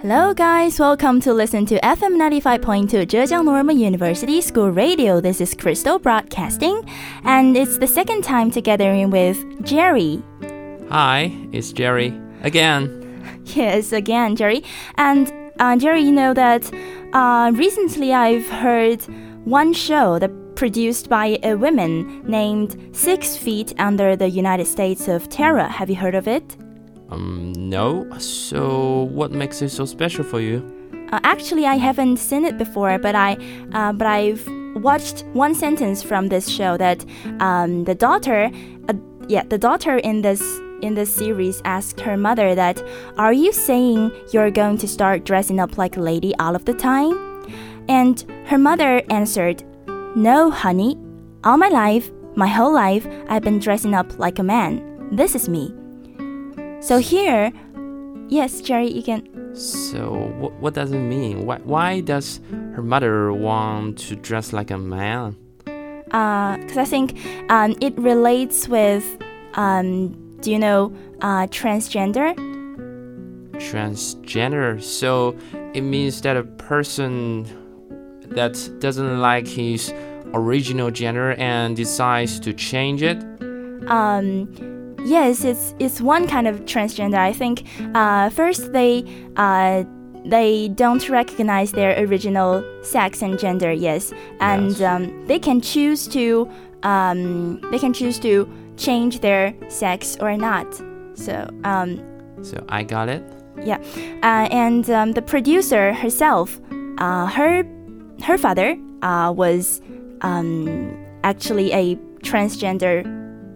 Hello, guys. Welcome to listen to FM 95.2 Zhejiang Normal University School Radio. This is Crystal Broadcasting, and it's the second time together with Jerry. Hi, it's Jerry again. Yes, again, Jerry. And uh, Jerry, you know that uh, recently I've heard one show that produced by a woman named Six Feet Under the United States of Tara. Have you heard of it? Um, no. So, what makes it so special for you? Uh, actually, I haven't seen it before, but I, uh, but I've watched one sentence from this show that um, the daughter, uh, yeah, the daughter in this in this series asked her mother that, "Are you saying you're going to start dressing up like a lady all of the time?" And her mother answered, "No, honey. All my life, my whole life, I've been dressing up like a man. This is me." So here, yes, Jerry, you can. So, what, what does it mean? Why, why does her mother want to dress like a man? Because uh, I think um, it relates with, um, do you know, uh, transgender? Transgender. So, it means that a person that doesn't like his original gender and decides to change it? Um, Yes, it's it's one kind of transgender. I think uh, first they uh, they don't recognize their original sex and gender. Yes, and Yes. Um, they can choose to um, they can choose to change their sex or not. So um, So, I got it. yeah, uh, and um, the producer herself, uh, her her father uh, was um, actually a transgender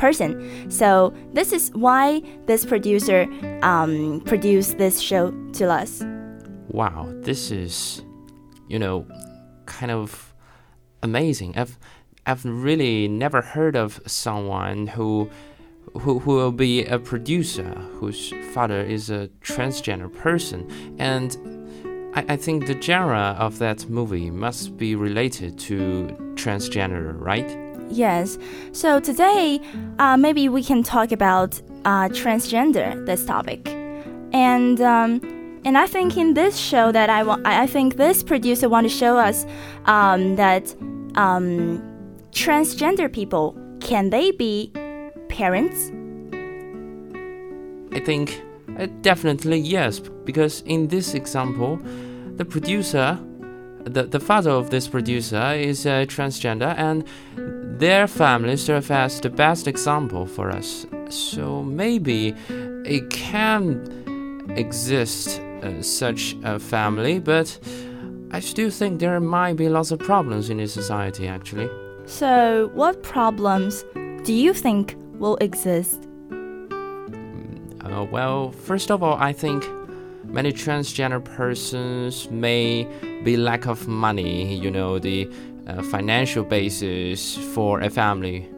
person. So this is why this producer um, produced this show to us. Wow, this is, you know, kind of amazing. I've, I've really never heard of someone who, who, who will be a producer whose father is a transgender person, and I, I think the genre of that movie must be related to transgender, right? Yes. So today, uh, maybe we can talk about uh, transgender. This topic, and um, and I think in this show that I want, I think this producer want to show us um, that um, transgender people can they be parents? I think uh, definitely yes, because in this example, the producer, the, the father of this producer is a transgender, and their family serve as the best example for us. So maybe it can exist uh, such a family, but I still think there might be lots of problems in this society actually. So, what problems do you think will exist? Uh, well, first of all, I think many transgender persons may be lack of money, you know, the uh, financial basis for a family,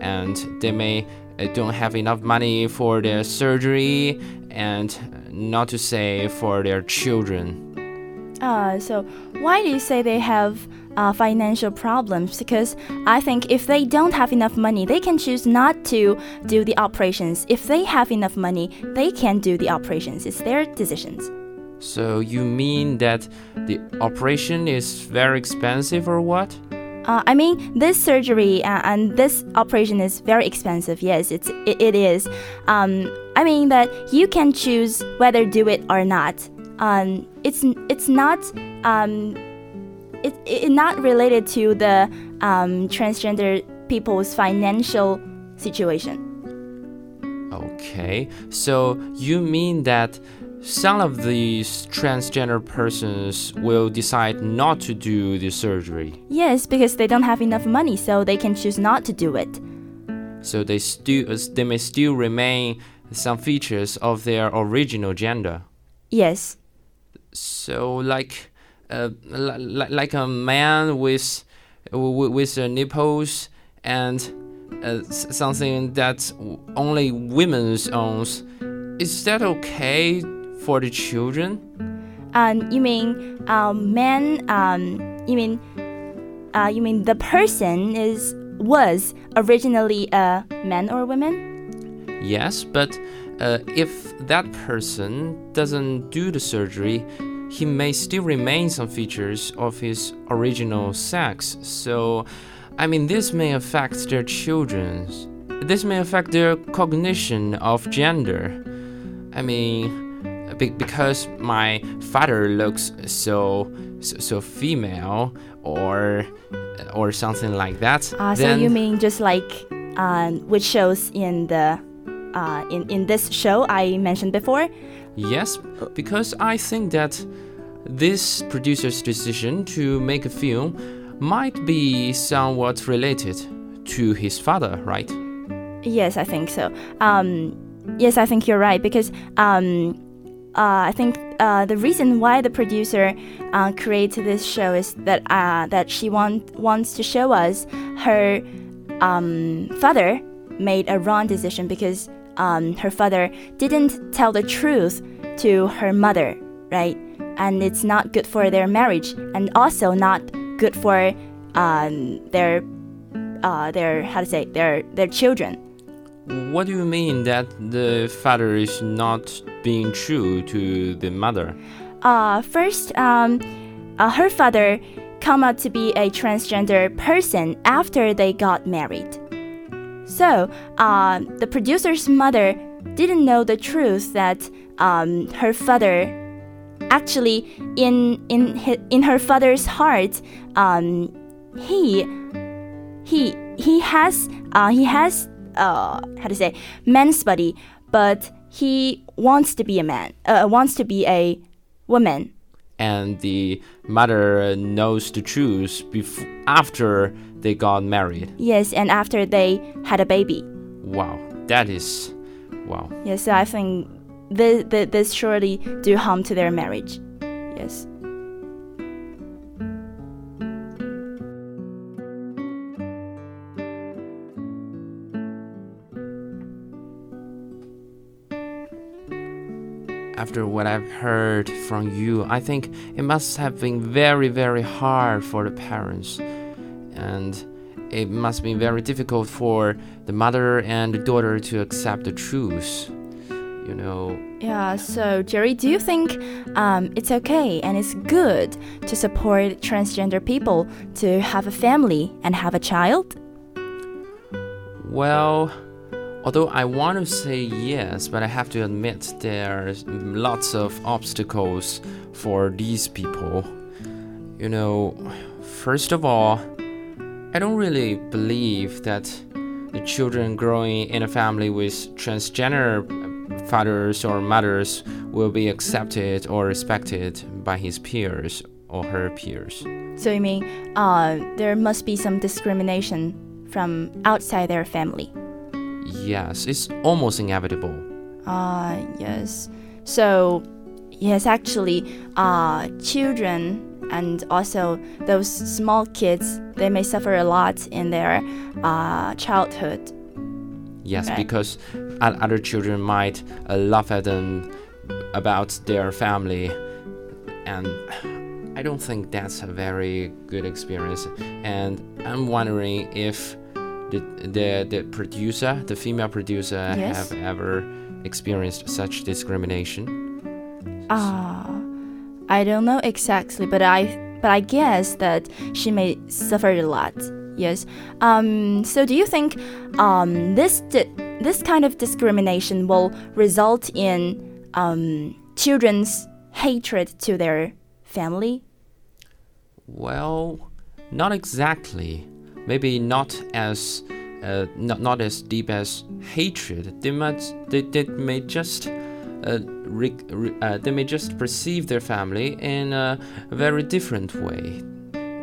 and they may uh, don't have enough money for their surgery, and uh, not to say for their children. Uh, so why do you say they have uh, financial problems? Because I think if they don't have enough money, they can choose not to do the operations. If they have enough money, they can do the operations. It's their decisions. So you mean that the operation is very expensive or what? Uh, I mean, this surgery uh, and this operation is very expensive. Yes, it's it, it is. Um, I mean that you can choose whether do it or not. Um, it's it's not um, it, it not related to the um, transgender people's financial situation. Okay, so you mean that some of these transgender persons will decide not to do the surgery, Yes, because they don't have enough money, so they can choose not to do it. so they still they may still remain some features of their original gender. Yes. So like, uh, li- like a man with with, with uh, nipples and uh, something that only women owns. Is that okay for the children? Um, you mean um, man? Um, you mean uh, you mean the person is was originally a man or a woman? Yes, but uh, if that person doesn't do the surgery, he may still remain some features of his original sex. So, I mean, this may affect their children's. This may affect their cognition of gender. I mean, be- because my father looks so so, so female or or something like that. Uh, so you mean just like um, which shows in the uh, in in this show I mentioned before? Yes, because I think that this producer's decision to make a film might be somewhat related to his father, right? Yes, I think so. Um, yes, I think you're right because um, I think uh, the reason why the producer uh, created this show is that uh, that she want, wants to show us her um, father made a wrong decision because um, her father didn't tell the truth to her mother, right? And it's not good for their marriage, and also not good for um, their uh, their how to say their their children. What do you mean that the father is not being true to the mother? Uh, first, um, uh, her father come out to be a transgender person after they got married. So, uh, the producer's mother didn't know the truth that um, her father actually in in in her father's heart um, he he he has uh, he has uh, how to say man's body but he wants to be a man uh, wants to be a woman And the mother knows the truth bef- after they got married. yes and after they had a baby Wow, that is wow. yes i think this, this surely do harm to their marriage yes After what I've heard from you, I think it must have been very, very hard for the parents. And it must be very difficult for the mother and the daughter to accept the truth. You know, Yeah, so Jerry, do you think um, it's okay and it's good to support transgender people to have a family and have a child? well, although I want to say yes, but I have to admit there's lots of obstacles for these people. You know, first of all, I don't really believe that the children growing in a family with transgender fathers or mothers will be accepted or respected by his peers or her peers. So you mean uh, there must be some discrimination from outside their family? Yes, it's almost inevitable. Ah, yes. So, yes, actually, uh, children and also those small kids, they may suffer a lot in their uh, childhood. Yes, Right. because other children might uh, laugh at them about their family, and I don't think that's a very good experience. And I'm wondering if the the, the producer, the female producer, Yes. have ever experienced such discrimination. Ah, I don't know exactly, but I but I guess that she may suffer a lot. Yes. Um. So, do you think um this this kind of discrimination will result in um children's hatred to their family? Well, not exactly. Maybe not as uh, not not as deep as hatred. They might they, they may just uh, re, re, uh, they may just perceive their family in a very different way.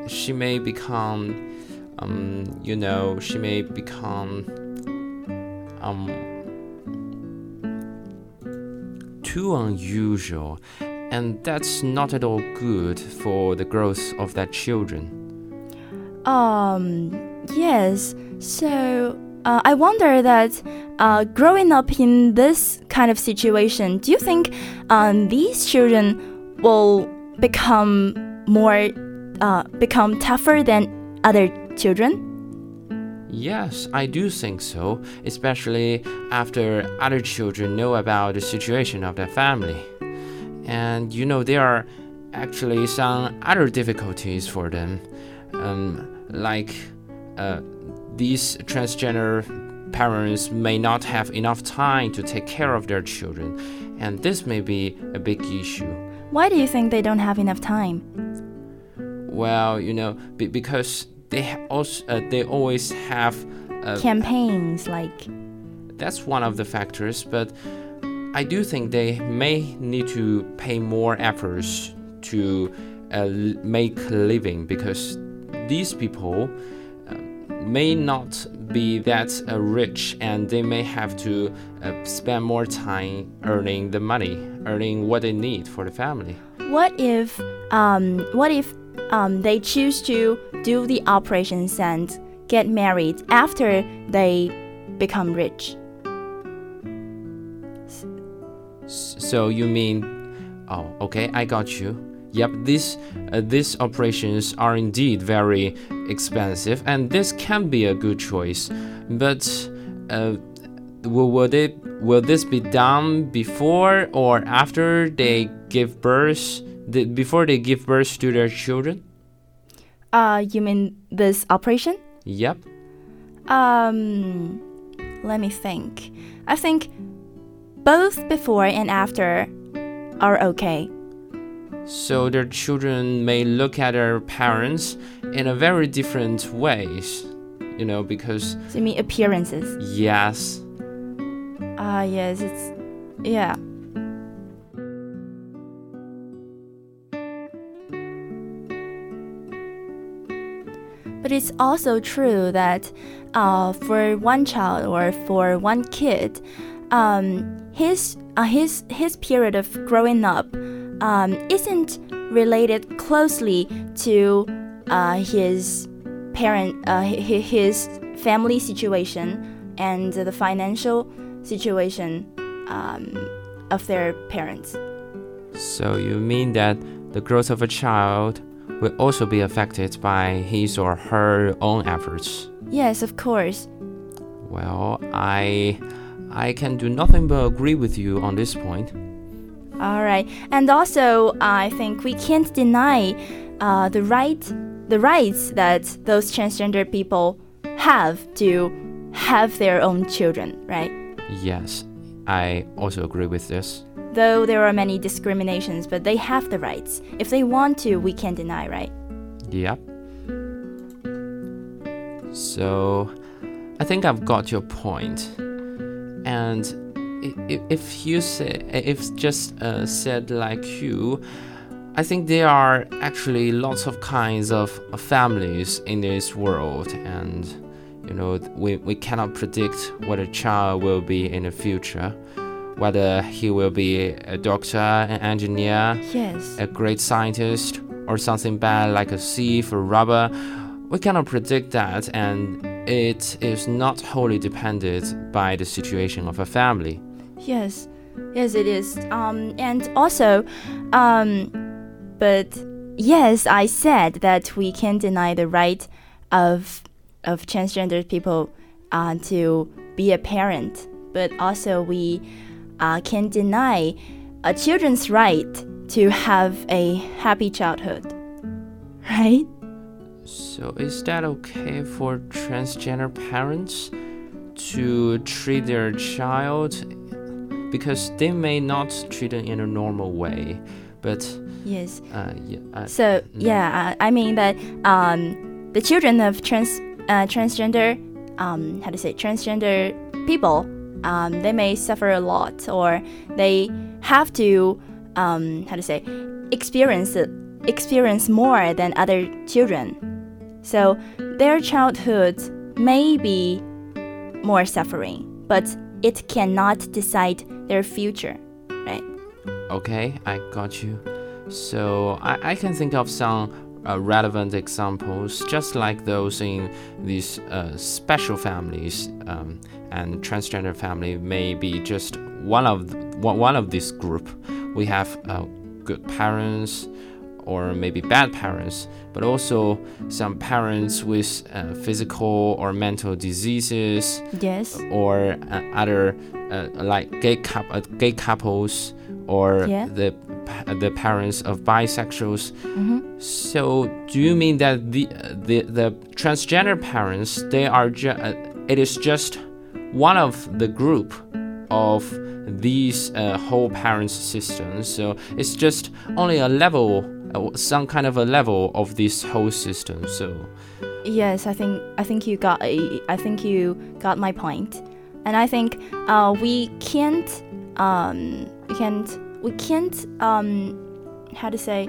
She may become, um, you know, she may become, um, too unusual and that's not at all good for the growth of that children. Um. Yes. So. Uh, I wonder that uh, growing up in this kind of situation, do you think um, these children will become more, uh, become tougher than other children? Yes, I do think so, especially after other children know about the situation of their family. And you know, there are actually some other difficulties for them, um, like uh, these transgender parents may not have enough time to take care of their children, and this may be a big issue. Why do you think they don't have enough time? Well, you know, be because they also uh, they always have uh, Campaigns like that's one of the factors, but I do think they may need to pay more efforts to uh, make a living because these people uh, may not be that uh, rich and they may have to uh, spend more time earning the money, earning what they need for the family. what if um what if um they choose to do the operations and get married after they become rich? So you mean, oh, okay, I got you. Yep, these uh, these operations are indeed very expensive, and this can be a good choice. But uh, will, will they will this be done before or after they give birth? The, before they give birth to their children? Uh you mean this operation? Yep. Um let me think. I think both before and after are okay. So their children may look at their parents in a very different ways, you know, because So you mean appearances? yes, Ah yes, it's yeah. But it's also true that uh, for one child or for one kid, um, his uh, his his period of growing up um, isn't related closely to uh, his parent uh, his family situation and the financial situation um, of their parents. So you mean that the growth of a child will also be affected by his or her own efforts? Yes, of course. Well, I I can do nothing but agree with you on this point. All right, and also I think we can't deny uh, the right the rights that those transgender people have to have their own children, right? Yes, I also agree with this. Though there are many discriminations, but they have the rights. If they want to, we can't deny, right? Yep. So, I think I've got your point. And i- i- if you say, if just uh, said like you, I think there are actually lots of kinds of families in this world, and you know we we cannot predict what a child will be in the future, whether he will be a doctor, an engineer, Yes. a great scientist or something bad like a thief or robber. We cannot predict that, and it is not wholly dependent by the situation of a family. Yes, yes, it is. Um, and also, um, but yes, I said that we can't deny the right of of transgender people uh, to be a parent, but also we uh, can deny a children's right to have a happy childhood, right? So, is that okay for transgender parents to treat their child? Because they may not treat it in a normal way, but Yes. uh, yeah, uh, So yeah, I I mean that um, the children of trans uh, transgender um, how to say transgender people um, they may suffer a lot or they have to um, how to say experience experience more than other children. So their childhood may be more suffering, but it cannot decide their future, right? Okay, I got you. So I, I can think of some uh, relevant examples, just like those in these uh, special families, um, and transgender family may be just one of one of this group. We have uh, good parents, or maybe bad parents, but also some parents with uh, physical or mental diseases, Yes. or uh, other uh, like gay, coup- uh, gay couples, or Yeah. the pa- the parents of bisexuals. hmm So, do you mean that the the the transgender parents they are uh, it is just one of the group of these uh, whole parents systems? So it's just only a level, uh, some kind of a level of this whole system. So Yes, I think I think you got I think you got my point, and I think uh, we can't um, we can't we can't um, how to say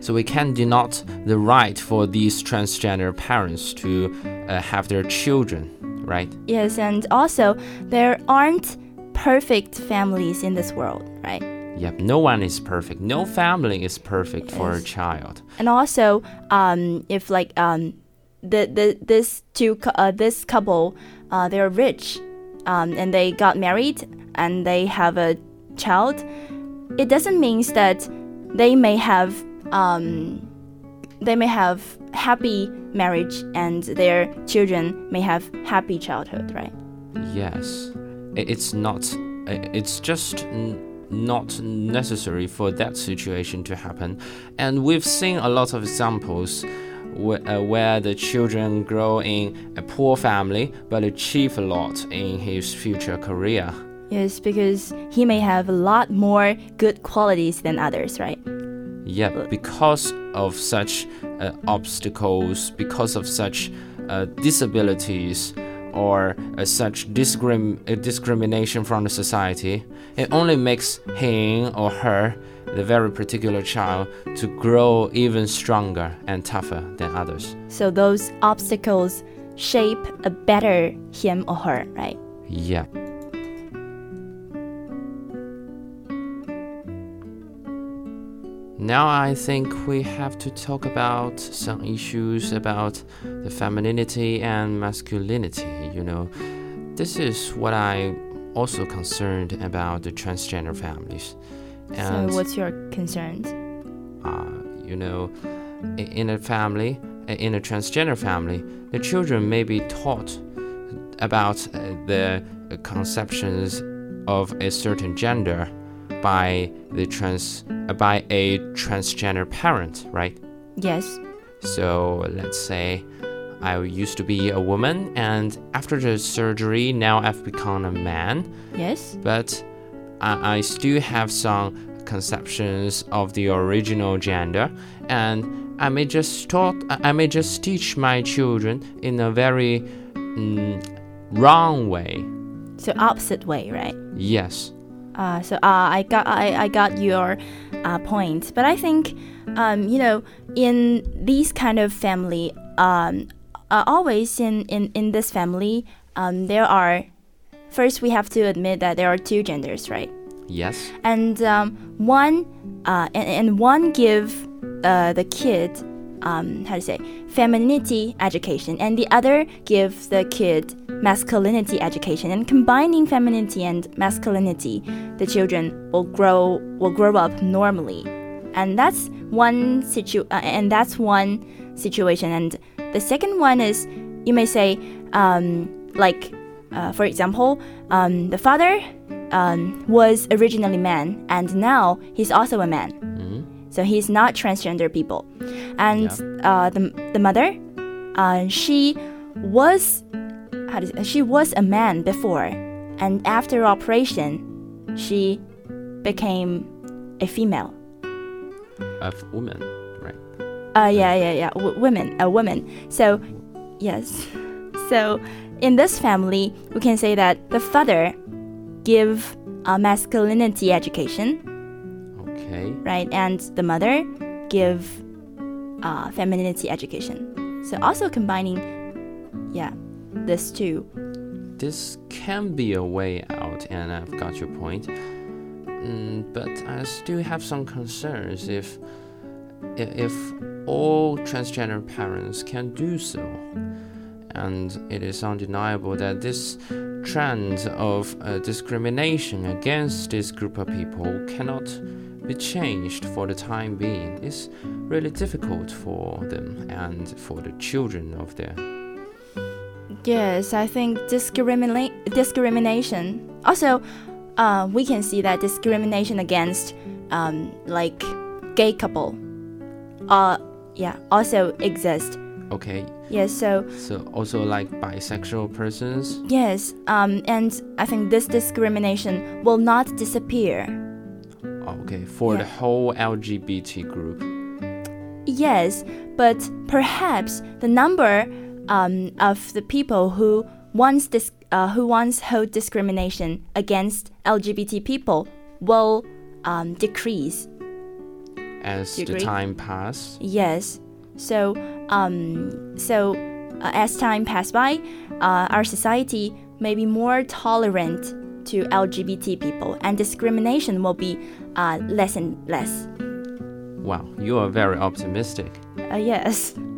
so we can denote the right for these transgender parents to uh, have their children, right? yes, and also there aren't perfect families in this world, right? Yep. No one is perfect. No family is perfect for a child. And also, um, if like um, the the this two uh, this couple, uh, they're rich, um, and they got married and they have a child, it doesn't mean that they may have um, they may have happy marriage and their children may have happy childhood, right? Yes, it's not. It's just not necessary for that situation to happen, and we've seen a lot of examples wh- uh, where the children grow in a poor family but achieve a lot in his future career. Yes, because he may have a lot more good qualities than others, right? Yeah, because of such uh, obstacles, because of such uh, disabilities, or uh, such discrim- uh, discrimination from the society, it only makes him or her, the very particular child, to grow even stronger and tougher than others. So those obstacles shape a better him or her, right? Yeah. Now I think we have to talk about some issues about the femininity and masculinity. You know, this is what I also concerned about the transgender families. And so what's your concerns? uh, you know, in a family, in a transgender family, the children may be taught about uh, the conceptions of a certain gender by the trans uh, by a transgender parent, right? Yes. So let's say I used to be a woman, and after the surgery, now I've become a man Yes. but I, I still have some conceptions of the original gender, and I may just taught I may just teach my children in a very mm, wrong way. So opposite way, right? Yes, Uh, so uh, I got I, I got your uh, point, but I think um, you know in these kind of family, um, uh, always in, in, in this family, um, there are first we have to admit that there are two genders, right? yes, and um, one uh, and, and one give uh, the kid um, how to say femininity education and the other gives the kid masculinity education. And combining femininity and masculinity the children will grow will grow up normally. And that's one situ uh, and that's one situation. And the second one is you may say um, like uh, for example um, the father um, was originally man and now he's also a man. Hmm so he's not transgender people. And uh, the, the mother uh, she was how say, she was a man before. And after operation she became a female. Of woman? Uh, yeah, yeah, yeah. W- women, a woman. So, yes. So, in this family, we can say that the father give a masculinity education, Okay, right, and the mother give uh, femininity education. So, also combining, yeah, this two. this can be a way out, and I've got your point. Mm, but I still have some concerns if if all transgender parents can do so. And it is undeniable that this trend of uh, discrimination against this group of people cannot be changed for the time being is really difficult for them and for the children of their. Yes, I think discriminate discrimination. Also, uh, we can see that discrimination against um, like gay couple, uh, yeah, also exist. Okay, Yes, so so also like bisexual persons. yes, um, and I think this discrimination will not disappear. Okay, for the whole LGBT group. Yes, but perhaps the number um, of the people who once dis- uh, who once hold discrimination against LGBT people will um, decrease. As the time pass. Yes. So, um, so uh, as time passes by, uh, our society may be more tolerant to LGBT people, and discrimination will be uh, less and less. Wow, you are very optimistic. Uh, yes.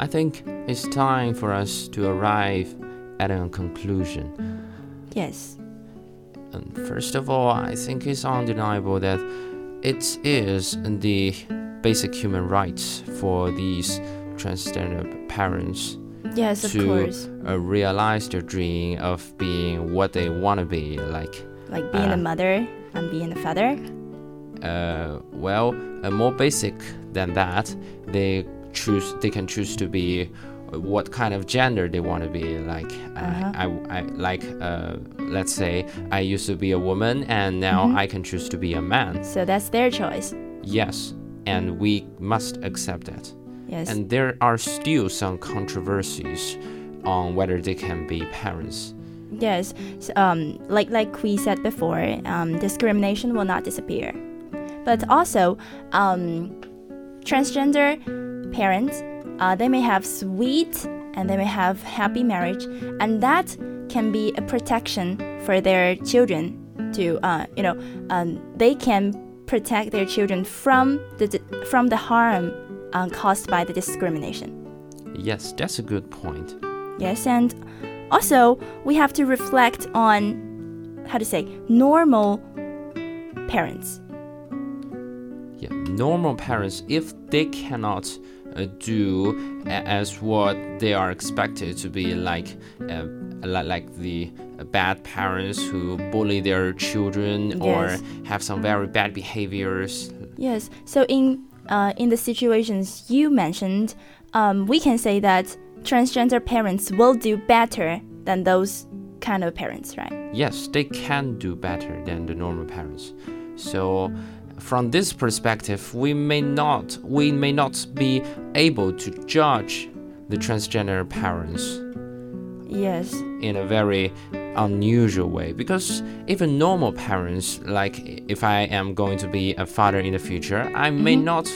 I think it's time for us to arrive at a conclusion. Yes. And first of all, I think it's undeniable that it is the basic human rights for these transgender parents Yes, of to course. uh, realize their dream of being what they want to be like. Like being uh, a mother and being a father. Uh, well, uh, more basic than that, they choose. They can choose to be what kind of gender they want to be. Like, uh, Uh-huh. I, I like. Uh, let's say I used to be a woman, and now Mhm. I can choose to be a man. So that's their choice. Yes, and we must accept that. Yes. And there are still some controversies on whether they can be parents. Yes, so, um, like like we said before, um, discrimination will not disappear, but also um, transgender parents uh, they may have sweet and they may have happy marriage, and that can be a protection for their children. To uh, you know, um, they can protect their children from the from the harm uh, caused by the discrimination. Yes, that's a good point. Yes, and also we have to reflect on how to say normal parents. Yeah, normal parents, if they cannot do as what they are expected to be, like uh, like the uh, bad parents who bully their children or have some very bad behaviors. Yes, so in uh, in the situations you mentioned, um, we can say that transgender parents will do better than those kind of parents, right? Yes, they can do better than the normal parents. So from this perspective, we may not we may not be able to judge the transgender parents Yes, in a very unusual way. Because even normal parents like if i am going to be a father in the future i may Mhm. not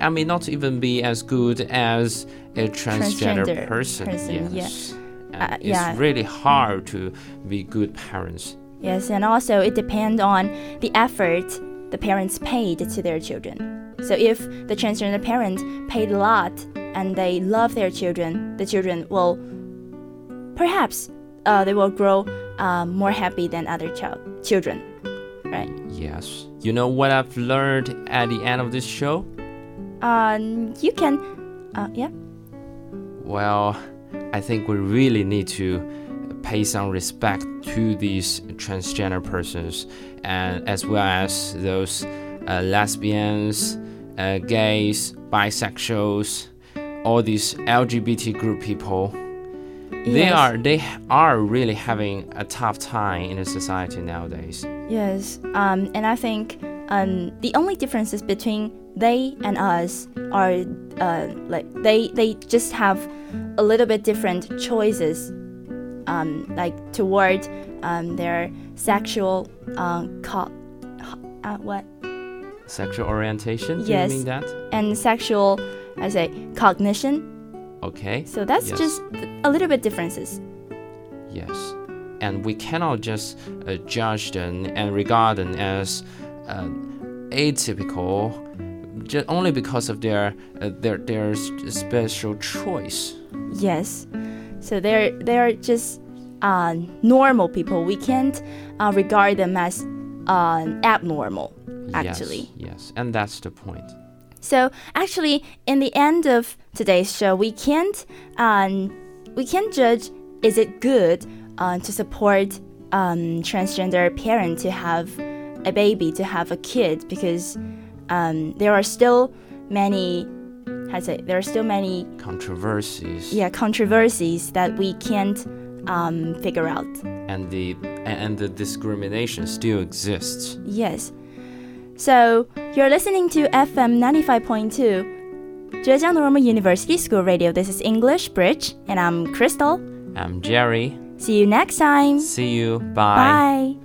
i may not even be as good as a transgender, Transgender person, person, yes. Uh, it's yeah. really hard to be good parents yes, and also it depends on the effort the parents paid to their children. So if the transgender parent paid a lot and they love their children, the children will perhaps uh, they will grow um, more happy than other child children, right? yes you know what i've learned at the end of this show Um, you can, uh, yeah, Well, I think we really need to pay some respect to these transgender persons, and as well as those uh, lesbians, uh, gays, bisexuals, all these LGBT group people. They are they are really having a tough time in the society nowadays. yes. Um, and I think um, the only differences between they and us are uh, like they they just have a little bit different choices, um, like toward um, their sexual um, co- uh, what Sexual orientation? Do Yes. you mean that? and sexual, I say cognition. Okay. So that's Yes. just a little bit differences. Yes, and we cannot just uh, judge them and regard them as uh, atypical just only because of their uh, their their special choice. Yes. So they're they're just uh, normal people. We can't uh, regard them as uh, abnormal. Actually. Yes, yes, and that's the point. So actually, in the end of today's show, we can't um, we can't judge is it good uh, to support um, transgender parent to have a baby to have a kid because um, there are still many how to say there are still many Controversies yeah controversies that we can't um, figure out. and the and the discrimination still exists. Yes. So you're listening to FM 95.2, Zhejiang Normal University School Radio. This is English Bridge, and I'm Crystal. I'm Jerry. See you next time. See you. Bye. Bye.